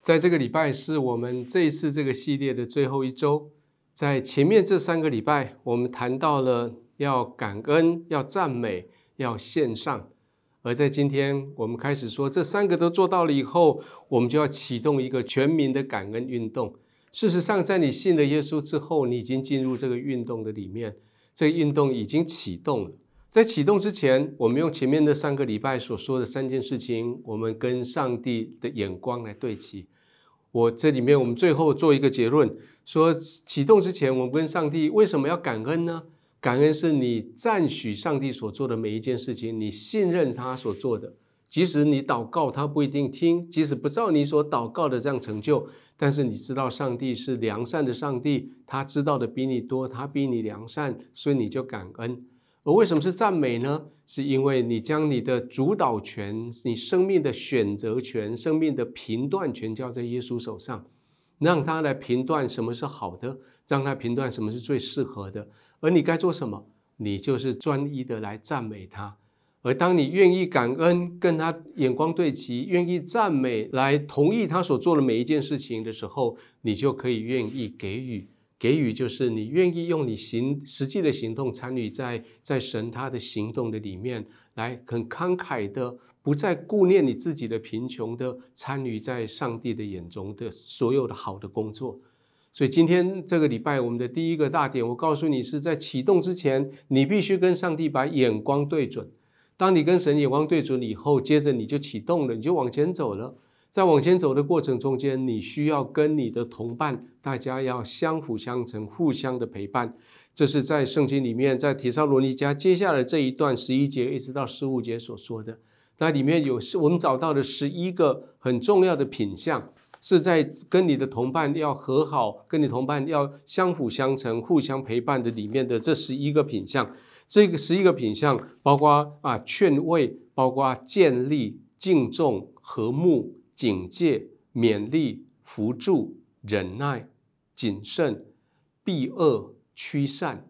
在这个礼拜是我们这一次这个系列的最后一周，在前面这三个礼拜，我们谈到了要感恩、要赞美、要献上，而在今天我们开始说这三个都做到了以后，我们就要启动一个全民的感恩运动。事实上，在你信了耶稣之后，你已经进入这个运动的里面，这个运动已经启动了。在启动之前，我们用前面的三个礼拜所说的三件事情，我们跟上帝的眼光来对齐。我这里面，我们最后做一个结论：说启动之前，我们跟上帝为什么要感恩呢？感恩是你赞许上帝所做的每一件事情，你信任他所做的。即使你祷告，他不一定听；即使不照你所祷告的这样成就，但是你知道上帝是良善的上帝，他知道的比你多，他比你良善，所以你就感恩。而为什么是赞美呢？是因为你将你的主导权、你生命的选择权、生命的评断权交在耶稣手上，让他来评断什么是好的，让他评断什么是最适合的。而你该做什么？你就是专一的来赞美他。而当你愿意感恩，跟他眼光对齐，愿意赞美，来同意他所做的每一件事情的时候，你就可以愿意给予。给予就是你愿意用你行实际的行动参与在在神他的行动的里面，来很慷慨的，不再顾念你自己的贫穷的参与在上帝的眼中的所有的好的工作。所以今天这个礼拜我们的第一个大点，我告诉你是在启动之前，你必须跟上帝把眼光对准。当你跟神眼光对准以后，接着你就启动了，你就往前走了。在往前走的过程中间，你需要跟你的同伴，大家要相辅相成，互相的陪伴。这是在圣经里面，在提撒罗尼迦接下来这一段十一节一直到十五节所说的。那里面有我们找到的十一个很重要的品相，是在跟你的同伴要和好，跟你同伴要相辅相成、互相陪伴的里面的这十一个品相。这个十一个品相，包括啊劝慰，包括建立、敬重、和睦、警戒、勉励、扶助、忍耐、谨慎、避恶、驱散。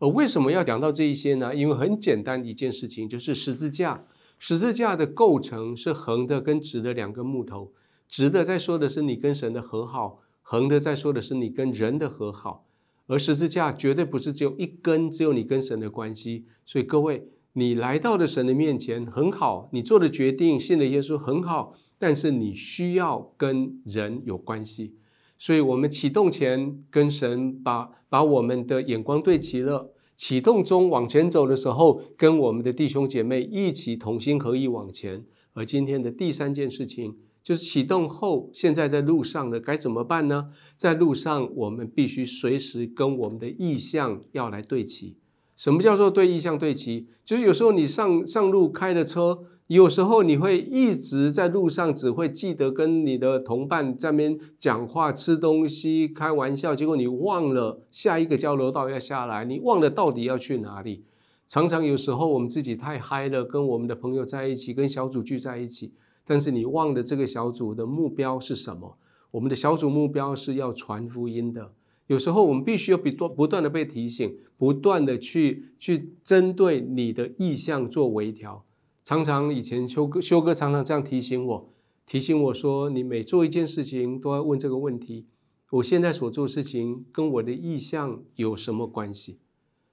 而为什么要讲到这一些呢？因为很简单一件事情，就是十字架。十字架的构成是横的跟直的两个木头，直的在说的是你跟神的和好，横的在说的是你跟人的和好。而十字架绝对不是只有一根，只有你跟神的关系。所以各位，你来到了神的面前很好，你做的决定信了耶稣很好，但是你需要跟人有关系。所以我们启动前跟神把把我们的眼光对齐了，启动中往前走的时候，跟我们的弟兄姐妹一起同心合意往前。而今天的第三件事情。就是启动后，现在在路上了该怎么办呢？在路上，我们必须随时跟我们的意向要来对齐。什么叫做对意向对齐？就是有时候你上上路开的车，有时候你会一直在路上，只会记得跟你的同伴在那边讲话、吃东西、开玩笑，结果你忘了下一个交流道要下来，你忘了到底要去哪里。常常有时候我们自己太嗨了，跟我们的朋友在一起，跟小组聚在一起。但是你忘的这个小组的目标是什么？我们的小组目标是要传福音的。有时候我们必须要不断不断的被提醒，不断的去去针对你的意向做微调。常常以前修哥修哥常常这样提醒我，提醒我说：你每做一件事情都要问这个问题：我现在所做事情跟我的意向有什么关系？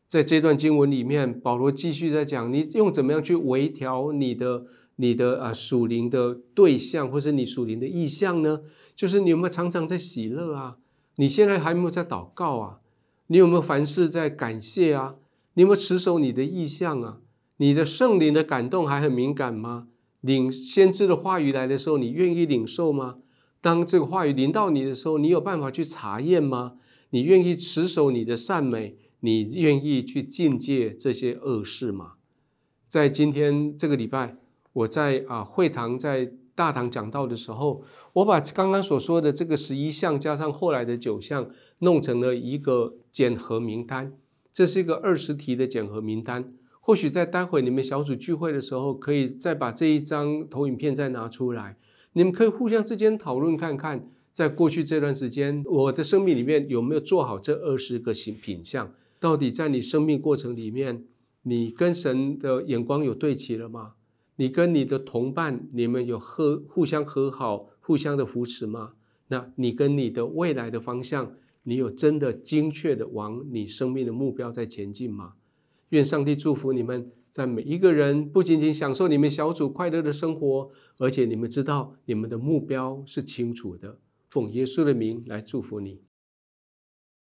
在这段经文里面，保罗继续在讲，你用怎么样去微调你的。你的啊属灵的对象，或是你属灵的意向呢？就是你有没有常常在喜乐啊？你现在还没有在祷告啊？你有没有凡事在感谢啊？你有没有持守你的意向啊？你的圣灵的感动还很敏感吗？领先知的话语来的时候，你愿意领受吗？当这个话语临到你的时候，你有办法去查验吗？你愿意持守你的善美？你愿意去境界这些恶事吗？在今天这个礼拜。我在啊会堂在大堂讲道的时候，我把刚刚所说的这个十一项加上后来的九项，弄成了一个检核名单。这是一个二十题的检核名单。或许在待会你们小组聚会的时候，可以再把这一张投影片再拿出来，你们可以互相之间讨论看看，在过去这段时间，我的生命里面有没有做好这二十个品品相？到底在你生命过程里面，你跟神的眼光有对齐了吗？你跟你的同伴，你们有和互相和好、互相的扶持吗？那你跟你的未来的方向，你有真的精确的往你生命的目标在前进吗？愿上帝祝福你们，在每一个人不仅仅享受你们小组快乐的生活，而且你们知道你们的目标是清楚的。奉耶稣的名来祝福你。